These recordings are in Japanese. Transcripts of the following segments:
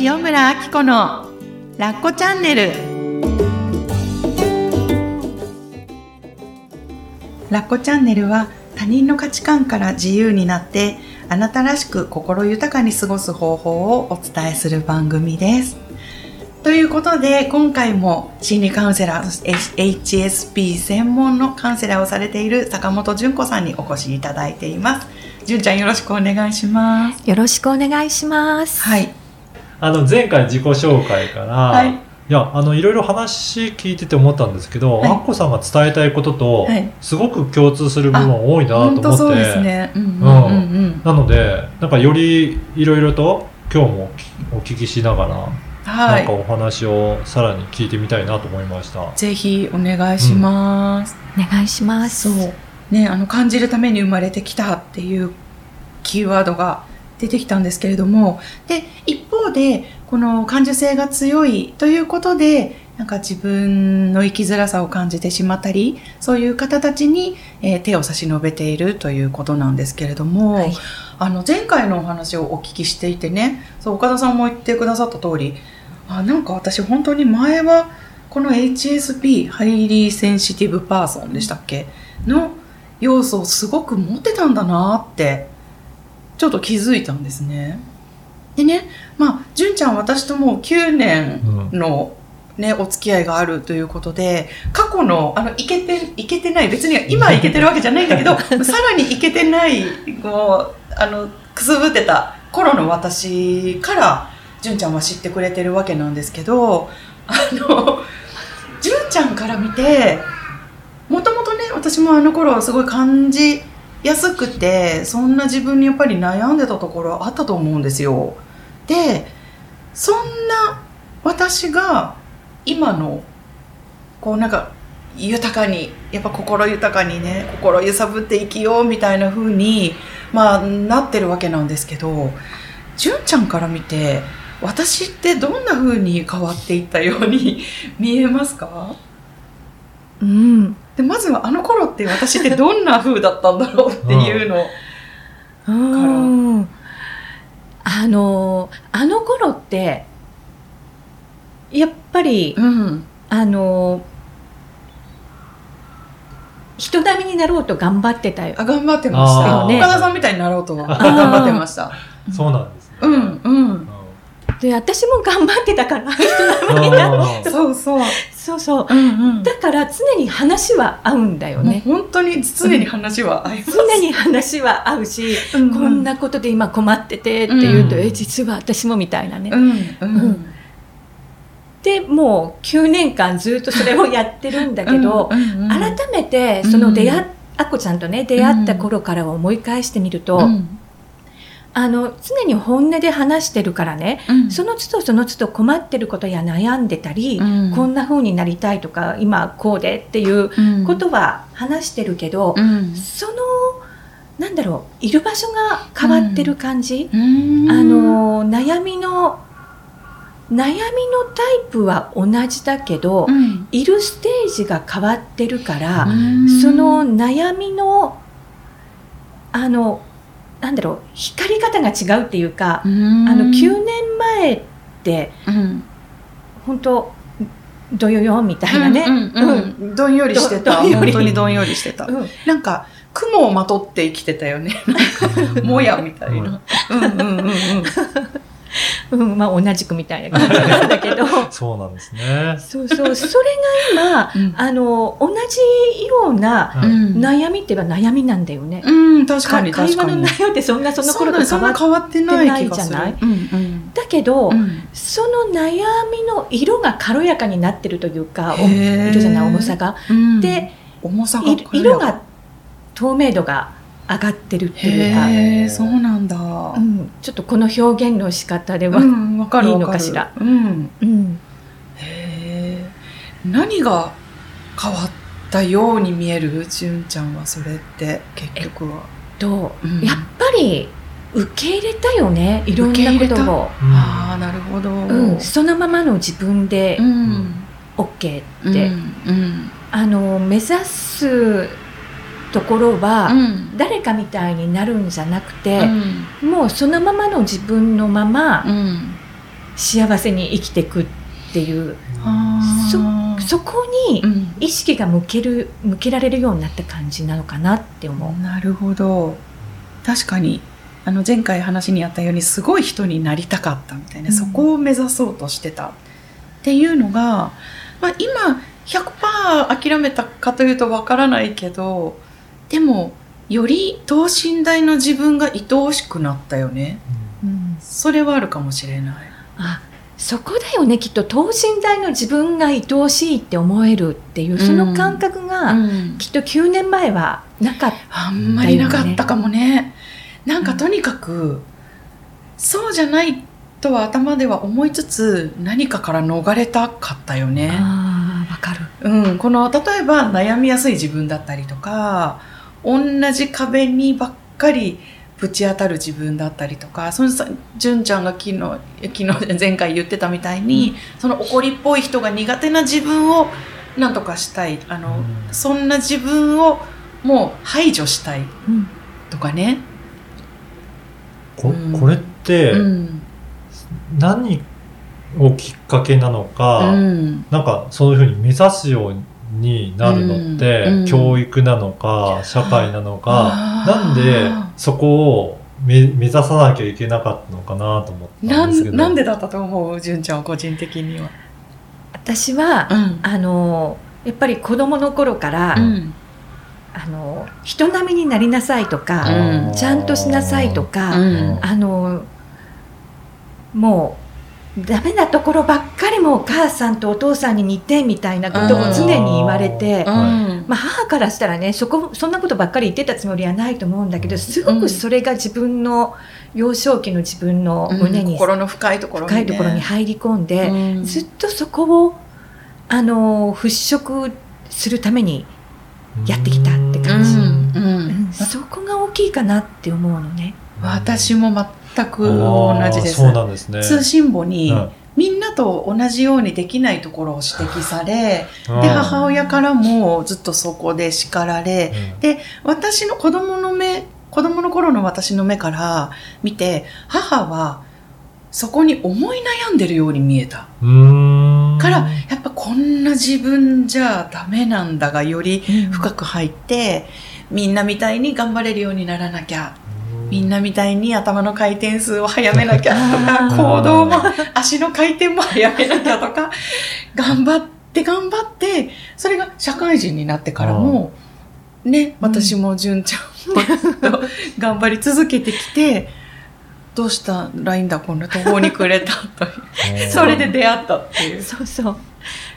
塩村あき子のラッコチャンネル。ラッコチャンネルは他人の価値観から自由になってあなたらしく心豊かに過ごす方法をお伝えする番組です。ということで今回も心理カウンセラー HSP 専門のカウンセラーをされている坂本純子さんにお越しいただいています。純ちゃんよろしくお願いします。よろしくお願いします。はいあの前回自己紹介から、はいい、やあのいろいろ話聞いてて思ったんですけど、はいアッコさんが伝えたいことと、はいすごく共通する部分多いなと思って、本当そうですね。うんうんうんうん。なのでなんかよりいろいろと今日もお聞きしながら、はい。なんかお話をさらに聞いてみたいなと思いました。ぜひお願いします。お願いします。そう。ね、あの感じるために生まれてきたっていうキーワードが出てきたんですけれども、で一方でこの感受性が強いということで。なんか自分の生きづらさを感じてしまったり、そういう方たちに、えー手を差し伸べているということなんですけれども、はいあの前回のお話をお聞きしていてねそう岡田さんも言ってくださった通りあなんか私本当に前はこの HSP Highly Sensitive Person でしたっけ？の要素をすごく持ってたんだなってちょっと気づいたんですね。でねまあ純ちゃん私ともう9年の、ね、お付き合いがあるということで過去のあのいけていけてない別に今はいけてるわけじゃないんだけど さらにいけてないこうあのくすぶってた頃の私から純ちゃんは知ってくれてるわけなんですけどあの純ちゃんから見てもともとね私もあの頃はすごい感じやすくてそんな自分にやっぱり悩んでたところあったと思うんですよ。でそんな私が今のこうなんか豊かにやっぱ心豊かにね心揺さぶって生きようみたいな風にまあなってるわけなんですけど純ちゃんから見て私ってどんな風に変わっていったように見えますか？うん。でまずはあの頃って私ってどんな風だったんだろうっていうのを、うん。あの、あの頃って、やっぱり、うん、あの、人並みになろうと頑張ってたよ。あ頑張ってましたあー岡田さんみたいになろうとは頑張ってましたそうなんですね。うんうんで、私も頑張ってたから、人うん並みになろう。そうそうそうそう。うんうんだから常に話は合うんだよね。本当に常に話は合います。常に話は合うし、うんこんなことで今困っててって言うと、うんえ、実は私もみたいなね。うんううんでもう9年間ずっとそれをやってるんだけど、うんうんうん改めてその出会っ、あこちゃんとね出会った頃からを思い返してみると、うんあの常に本音で話してるからね、うん。その都度その都度困ってることや悩んでたり、うん。こんな風になりたいとか今こうでっていううん。ことは話してるけど、うん。そのなんだろういる場所が変わってる感じ、うん。あの悩みの悩みのタイプは同じだけど、うん。いるステージが変わってるから、うん。その悩みのあのなんだろう光り方が違うっていうか、うん。あの9年前ってうん。本当どよよみたいなね、どんよりしてた。本当にどんよりしてた。うん。なんか雲をまとって生きてたよね。もやみたいな。うんうん。うんうんうんまあ、同じくみたいな感じなんだけど。そうなんですね。そうそう。それが今うん。あの同じような悩みって言えば悩みなんだよね。うん確かに会話の内容ってそんなその頃と変わっな変わってないじゃないうんうん。だけど、うん。その悩みの色が軽やかになってるというか色じゃない重さが。うん。で重さがい色が透明度が上がってるっていうか、そうなんだ。うん、ちょっとこの表現の仕方では、うんわかるいいのかしら。うん。うん。へえ何が変わったように見える？純ちゃんはそれって結局は。と、うん。やっぱり受け入れたよね。いろんなことを、うんああなるほど。うん、そのままの自分でうん。OK って、うん。うん。あの目指すところは、うん。誰かみたいになるんじゃなくて、うん。もうそのままの自分のままうん。幸せに生きていくっていう。そこにうん。意識が向ける向けられるようになった感じなのかなって思う。なるほど。確かに。あの前回話にあったようにすごい人になりたかったみたいな、うん。そこを目指そうとしてたっていうのが、まあ、今100%諦めたかというとわからないけどでもより等身大の自分が愛おしくなったよねうんそれはあるかもしれない。あそこだよねきっと等身大の自分が愛おしいって思えるっていうその感覚が、うんきっと9年前はなかった。あんまりなかったかもね。なんかとにかく、そうじゃないとは頭では思いつつ何かから逃れたかったよね。ああわかる。うん、この例えば悩みやすい自分だったりとか同じ壁にばっかりぶち当たる自分だったりとかそのさ純ちゃんが昨日昨日前回言ってたみたいに、その怒りっぽい人が苦手な自分をなんとかしたい。あの、うん。そんな自分をもう排除したい。うん。とかね。こうん。これってうん。何をきっかけなのか、うん。なんかそういうふうに目指すようになるのって、教育なのか社会なのかなんでそこを目目指さなきゃいけなかったのかなと思ったなんですけど。んなんでだったと思う純ちゃんは個人的には？私は、うん。あのやっぱり子供の頃から、うん。あの人並みになりなさいとか、うん。ちゃんとしなさいとか、うん。あのもうダメなところばっかりもお母さんとお父さんに似てみたいなことを常に言われて、うん。まあ、母からしたらねそこそんなことばっかり言ってたつもりはないと思うんだけどすごくそれが自分の幼少期の自分の胸に心の深いところに、深いところに入り込んで、うん。ずっとそこをあの払拭するために、やってきたって感じ。うん。ううん。んそこが大きいかなって思うのね。私も全く同じです。そうなんですね。通信簿に、うん。みんなと同じようにできないところを指摘されうん。で母親からもずっとそこで叱られうん。で私の子供の目子供の頃の私の目から見て母はそこに思い悩んでるように見えた。からやっぱこんな自分じゃダメなんだがより深く入ってみんなみたいに頑張れるようにならなきゃみんなみたいに頭の回転数を速めなきゃとか行動も足の回転も速めなきゃとか 頑張って頑張ってそれが社会人になってからもね私も純ちゃんもずっと頑張り続けてきてどうしたらいいんだこんな途方に暮れたという。それで出会ったっていう。そうそう、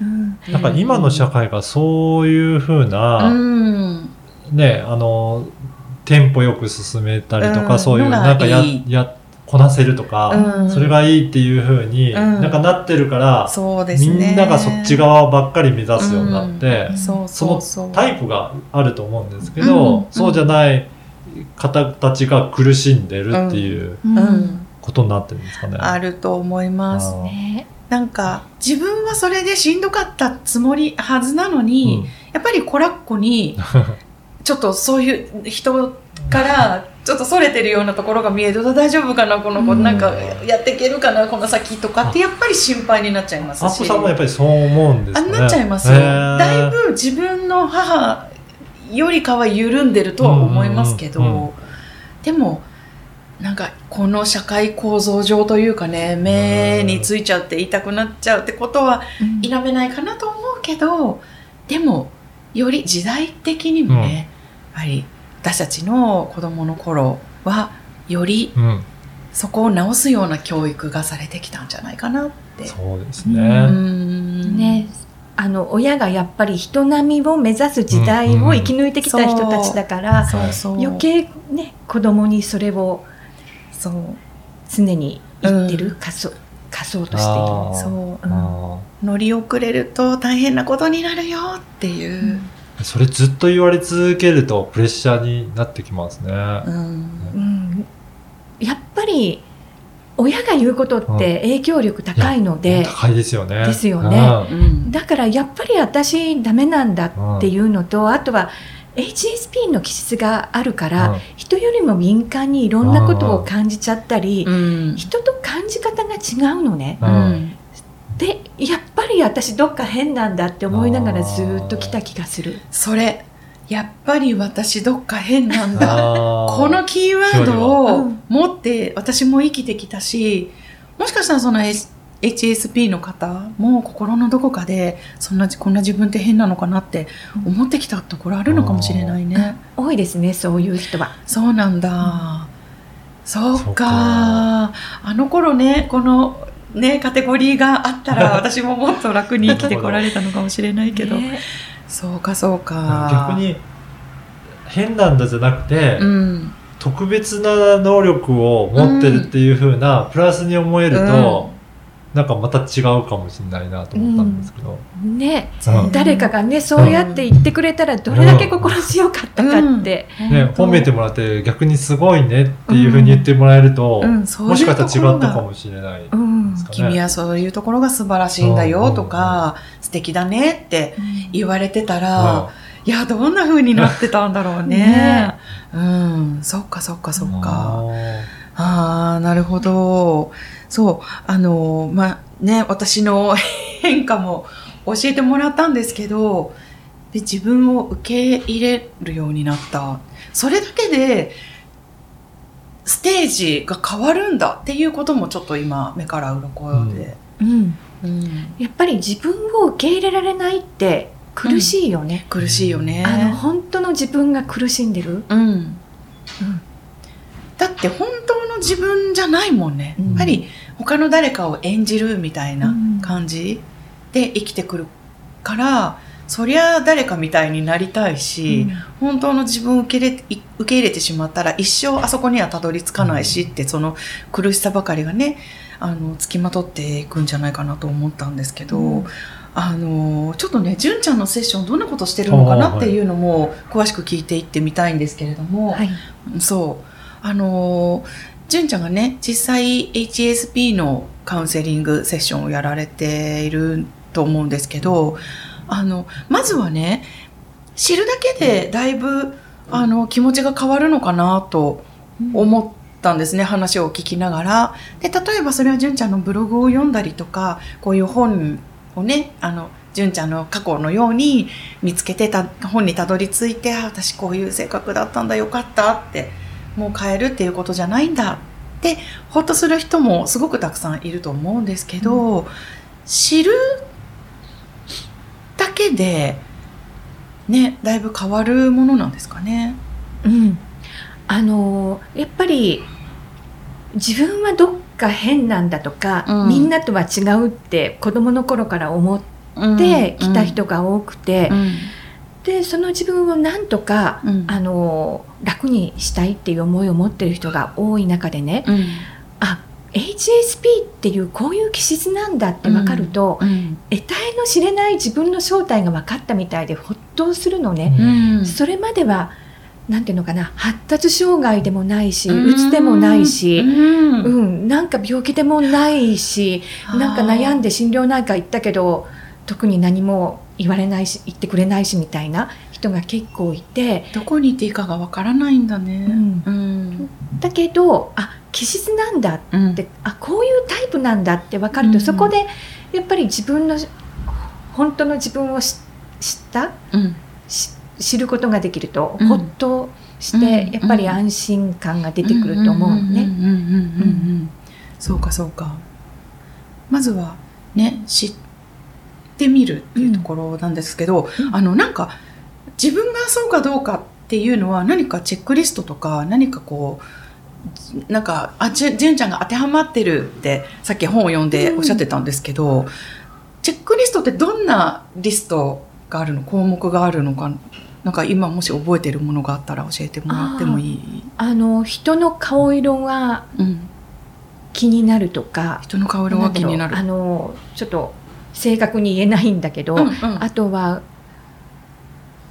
うん、なんか今の社会がそういうふうな、うん。ねあのテンポよく進めたりとか、うん。そういうなんかややこなせるとか、うん。それがいいっていうふうに、うん。なんかなってるから、そうですね。みんながそっち側ばっかり目指すようになって、うん。そうそうそう。タイプがあると思うんですけど、うん。そうじゃない方たちが苦しんでるっていううん。うん。ことになってるんですかね。あると思いますね。なんか自分はそれでしんどかったつもりはずなのに、やっぱりコラッコに ちょっとそういう人からちょっとそれてるようなところが見えると大丈夫かなこの子、うん。なんかやっていけるかなこの先とかってやっぱり心配になっちゃいますし。アップさんもやっぱりそう思うんですね。なっちゃいますよ、だいぶ自分の母よりかは緩んでるとは思いますけど、うんうん。うんでもなんかこの社会構造上というかね目についちゃって痛くなっちゃうってことはうん。否めないかなと思うけどでもより時代的にもね、やはり私たちの子供の頃はよりうん、そこを直すような教育がされてきたんじゃないかなって。そうですうね。ん。ね。あの親がやっぱり人並みを目指す時代を生き抜いてきた人たちだから、そう。そう。余計ね子供にそれをそう。常に言ってる、うん。仮想仮想としている。そう。うん。あ乗り遅れると大変なことになるよっていう、ーそれずっと言われ続けるとプレッシャーになってきますね。うん。うん。やっぱり親が言うことって影響力高いので、高いですよね。ですよね。うん。うん。だからやっぱり私ダメなんだっていうのと、あとは HSP の気質があるから、うん。人よりも敏感にいろんなことを感じちゃったり、うん。人と感じ方が違うのね。ううんんでやっぱり私どっか変なんだって思いながらずーっと来た気がする。それやっぱり私どっか変なんだこのキーワードうをん持って私も生きてきたしもしかしたらその HSP の方も心のどこかでそんなこんな自分って変なのかなって思ってきたところあるのかもしれないね。多いですねそういう人は。そうなんだ。そうかそうかあの頃ねこのねカテゴリーがあったら 私ももっと楽に生きてこられたのかもしれないけど、ね。そうかそうか。逆に変なんだじゃなくて、うん。特別な能力を持ってるっていう風な、プラスに思えると、なんかまた違うかもしれないなと思ったんですけど、ね。うん。誰かがねそうやって言ってくれたらどれだけ心強かったかって。ね、褒めてもらって逆にすごいねっていう風に言ってもらえると、もしかしたら違ったかもしれない。うんですかね。君はそういうところが素晴らしいんだよとか、素敵だねって言われてたら、いやどんな風になってたんだろうね。ね。うん。そっかそっかそっか。あああなるほど。そう。あのまあね私の 変化も教えてもらったんですけどで自分を受け入れるようになった。それだけでステージが変わるんだっていうこともちょっと今目から鱗で、うん。うん。やっぱり自分を受け入れられないって苦しいよね。苦しいよね。あの本当の自分が苦しんでる？うん。だって本当の自分じゃないもんね、うん。やっぱり他の誰かを演じるみたいなうん。感じで生きてくるから、そりゃ誰かみたいになりたいし、本当の自分を受け入れい受け入れてしまったら一生あそこにはたどり着かないしってその苦しさばかりがねあのつきまとっていくんじゃないかなと思ったんですけど、うん。あのちょっとね純ちゃんのセッションどんなことしてるのかなっていうのも詳しく聞いていってみたいんですけれども、はい。そう。あの純ちゃんがね実際 HSP のカウンセリングセッションをやられていると思うんですけどあのまずはね知るだけでだいぶあの気持ちが変わるのかなと思ったんですね話を聞きながら。で例えばそれは純ちゃんのブログを読んだりとかこういう本をねあの純ちゃんの過去のように見つけてた本にたどり着いてあ私こういう性格だったんだよかったってもう変えるっていうことじゃないんだってほっとする人もすごくたくさんいると思うんですけど、知るだけでねだいぶ変わるものなんですかね？うん。あのやっぱり自分はどっか変なんだとか、うん。みんなとは違うって子供の頃から思っうんてきた人が多くて、うん。でその自分をなんとか、うん。あの楽にしたいっていう思いを持ってる人が多い中でね、HSP っていうこういう気質なんだって分かると、うん得体の知れない自分の正体が分かったみたいでほっとするのね、うん。それまではなんていうのかな発達障害でもないしうん。うつでもないし、うん。うん。なんか病気でもないしなんか悩んで心療内科行ったけど特に何も言われないし言ってくれないしみたいな人が結構いて。どこに行っていいかがわからないんだね。うん。うん。だけどあ気質なんだうん。ってあこういうタイプなんだって分かると、うんそこでやっぱり自分の本当の自分を知知った？うん。し知ることができると、うん。ほっとして、うん。やっぱり安心感が出てくると思うのね。んんうんうんうんうん。そうかそうか。まずはね知ってみるっていうところなんですけど、うん。あのなんか自分がそうかどうかっていうのは何かチェックリストとか何かこうなんかあじゅ純ちゃんが当てはまってるってさっき本を読んでおっしゃってたんですけど、チェックリストってどんなリストがあるの？項目があるのか？なんか今もし覚えてるものがあったら教えてもらってもいい、あの人の顔色がうん、気になるとか。人の顔色が気になる。あのちょっと正確に言えないんだけど、うんうん。あとは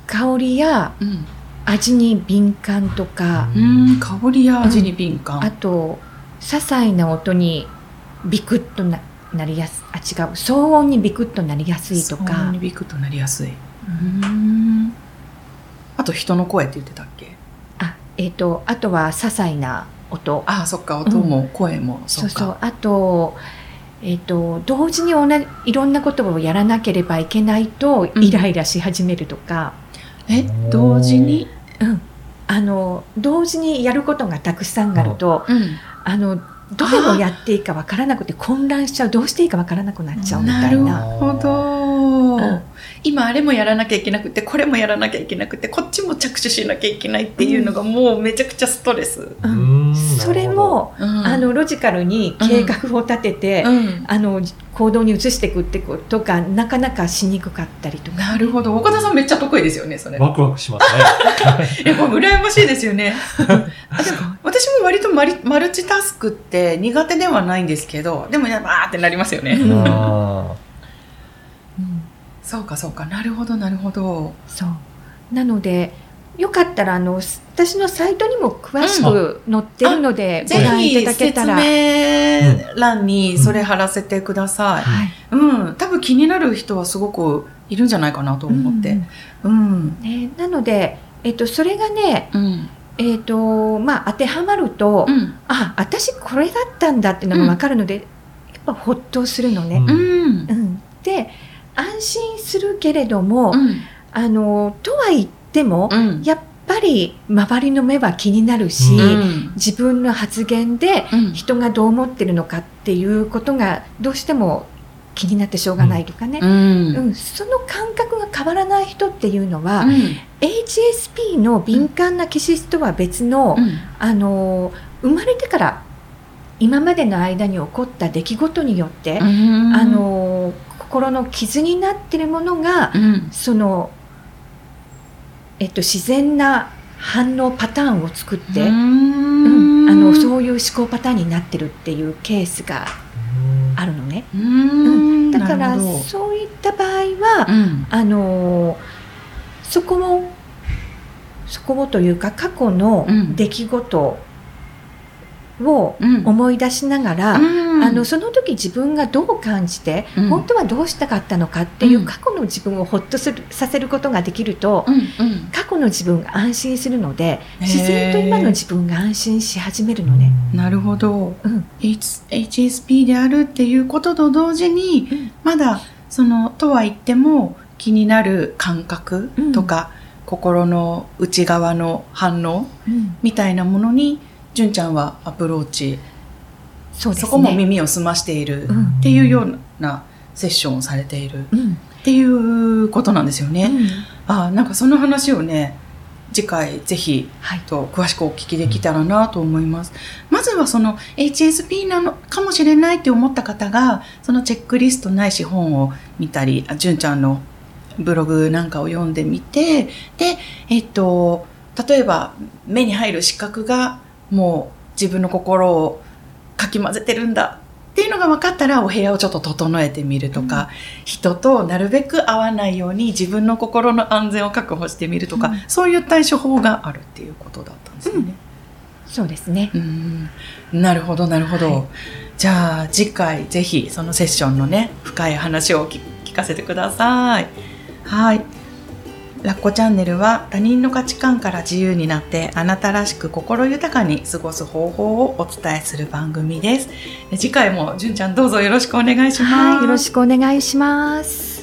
香りやうん味に敏感とか、うん香りや味に敏感。あと些細な音にビクッとななりやすあ違う。騒音にビクッとなりやすいと騒音かにビクッとなりやすい。あと人の声って言ってたっけ？あ,、えー、とあとは些細な音。ああそっか。音も声も、そか。そううそう。あと,、えっと同時に同じいろんなことをやらなければいけないとうん。イライラし始めるとか、え同時に？うん。あの同時にやることがたくさんあると、うん。あのどれをやっていいかわからなくて混乱しちゃうどうしていいかわからなくなっちゃうみたな。いるな。ほど、うん。今あれもやらなきゃいけなくてこれもやらなきゃいけなくてこっちも着手しなきゃいけないっていうのがもうめちゃくちゃストレス、うんうんそれも、うん。あのロジカルに計画を立てて、うん。あの行動に移していくってことがなかなかしにくかったりとか。なるほど。岡田さんめっちゃ得意ですよねそれ。ワクワクしますね。えこれ羨ましいですよね。あでも私も割とマリマルチタスクって苦手ではないんですけどでもねバーってなりますよね、そうかそうか。なるほどなるほど。そう。なのでよかったらあの私のサイトにも詳しく載ってるので、ぜご覧いひただけ説たら。明欄にそれ貼らせてください、はいうん、多分気になる人はすごくいるんじゃないかなと思って。うん。ね、なので、えっと、それがね、うん。えっとまあ、当てはまると、うん。あ私これだったんだっていうのが分かるので、やっぱほっとするのね。うんうんう。んで安心するけれども、うん。あのとは言っても、うん。やっぱり周りの目は気になるし、うん。自分の発言でうん。人がどう思ってるのかっていうことがどうしても気になってしょうがないとかね、うん。うん。その感覚が変わらない人っていうのは、うん。HSP の敏感な気質とは別の、あの生まれてから今までの間に起こった出来事によって、うん。あ、の心の傷になってるものが、うん。その、えっと、自然な反応パターンを作って、うんあのそういう思考パターンになってるっていうケースがあるのね。うん。だからそういった場合は、うん。あのそこをそこをというか過去のうん出来事をうん。思い出しながら、うんあのその時自分がどう感じて、うん本当はどうしたかったのかっていううん過去の自分をほっとするさせることができると、うん。うん。過去の自分が安心するので自然と今の自分が安心し始めるのね。なるほど。うん H- HSP であるっていうことと同時に、うんまだそのとは言っても気になる感覚とか、心の内側の反応うんみたいなものに純ちゃんはアプローチ。そうね。そこも耳を澄ましている。うん。っていうようなセッションをされている。うん。っていうことなんですよね。うん。ああなんかその話をね次回ぜひはい。と詳しくお聞きできたらなと思います。まずはその HSP なのかもしれないって思った方がそのチェックリストないし本を見たりあ純ちゃんのブログなんかを読んでみてでえっと例えば目に入る視覚がもう自分の心をかき混ぜてるんだっていうのが分かったらお部屋をちょっと整えてみるとか、人となるべく会わないように自分の心の安全を確保してみるとか、うん。そういう対処法があるっていうことだったんですよね。そうですね。うん。なるほどなるほど、はい。じゃあ次回ぜひそのセッションのね深い話を聞聞かせてください。はいラッコチャンネルは他人の価値観から自由になってあなたらしく心豊かに過ごす方法をお伝えする番組です次回も純ちゃんどうぞよろしくお願いします、はい、よろしくお願いします。